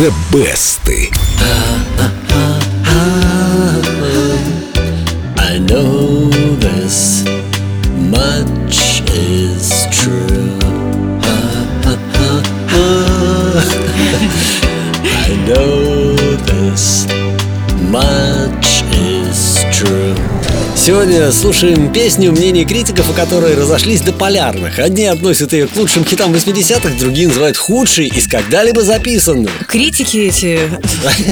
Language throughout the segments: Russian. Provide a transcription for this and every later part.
The Best. Сегодня слушаем песню мнений критиков, о которой разошлись до полярных. Одни относят ее к лучшим хитам 80-х, другие называют худшей из когда-либо записанных. Критики эти...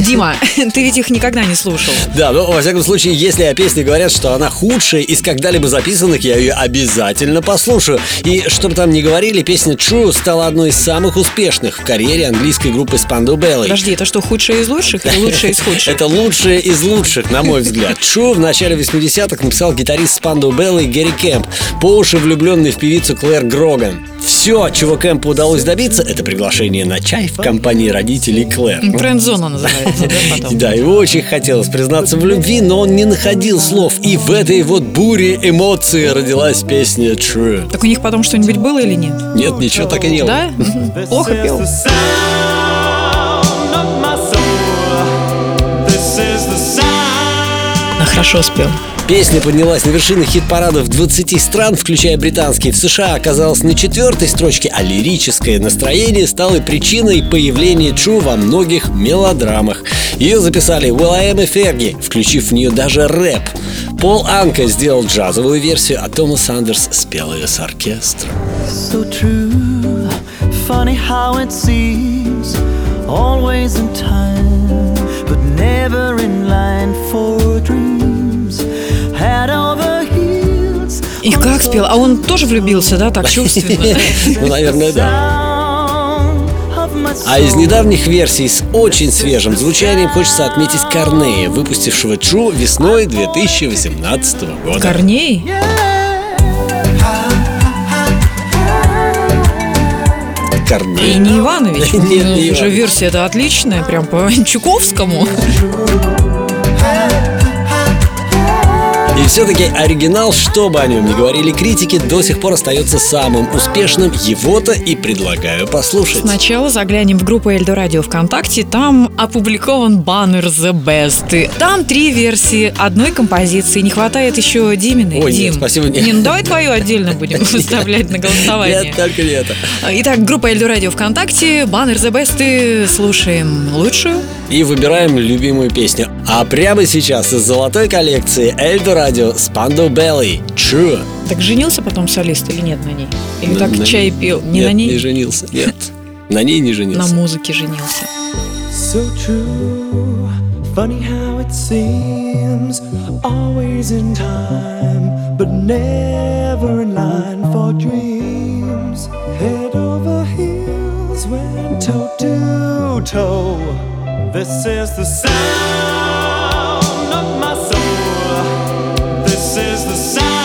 Дима, ты ведь их никогда не слушал. Да, но во всяком случае, если о песне говорят, что она худшая из когда-либо записанных, я ее обязательно послушаю. И чтобы там не говорили, песня True стала одной из самых успешных в карьере английской группы Spandau Ballet. Подожди, это что, худшее из лучших или лучшее из худших? Это лучшее из лучших, на мой взгляд. True в начале 80-х написал гитарист Spandau Ballet Гэри Кэмп, по уши влюбленный в певицу Клэр Гроган. Все, чего Кэмпу удалось добиться, это приглашение на чай в компании родителей Клэр. Френдзона называется, да? Да, ему очень хотелось признаться в любви, но он не находил слов. И в этой вот буре эмоций родилась песня True. Так у них потом что-нибудь было или нет? Нет, ничего так и не было. Да? Плохо пел. Но хорошо спел. Песня поднялась на вершины хит-парадов 20 стран, включая британские. В США оказалась на четвертой строчке, а лирическое настроение стало причиной появления True во многих мелодрамах. Ее записали Will.i.am и Ферги, включив в нее даже рэп. Пол Анка сделал джазовую версию, а Томас Андерс спел ее с оркестром. so true. Funny how it seems, always in time, but never in line for dreams. И как спел? А он тоже влюбился, да, так чувственно? Ну, наверное, да. А из недавних версий с очень свежим звучанием хочется отметить Корнея, выпустившего True весной 2018 года. Корней? И Корней. не Иванович. Нет, не Уже Иванович. версия это отличная, прям по Чуковскому. И все-таки оригинал, что бы о нем ни говорили критики, до сих пор остается самым успешным. Его-то и предлагаю послушать. Сначала заглянем в группу Эльдо Радио ВКонтакте. Там опубликован баннер The Best. И Там три версии одной композиции. Не хватает еще Димины. Ой, нет, Дим. спасибо, нет. Не, ну давай твою отдельно будем выставлять на голосование. Нет, только не это. Итак, группа Эльдо Радио ВКонтакте, баннер The Best. И слушаем лучшую. И выбираем любимую песню. А прямо сейчас из золотой коллекции Эльдо Радио Spandau Ballet True. Так женился потом солист или нет на ней? Или На- так на чай ней. пил? Не Нет, на ней? не женился. Нет. На ней не На женился. музыке женился. So true. Funny how it seems, always in time, but never in line for dreams. Head over heels, went toe to toe. This is the sound of my is the sound.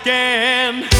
Again.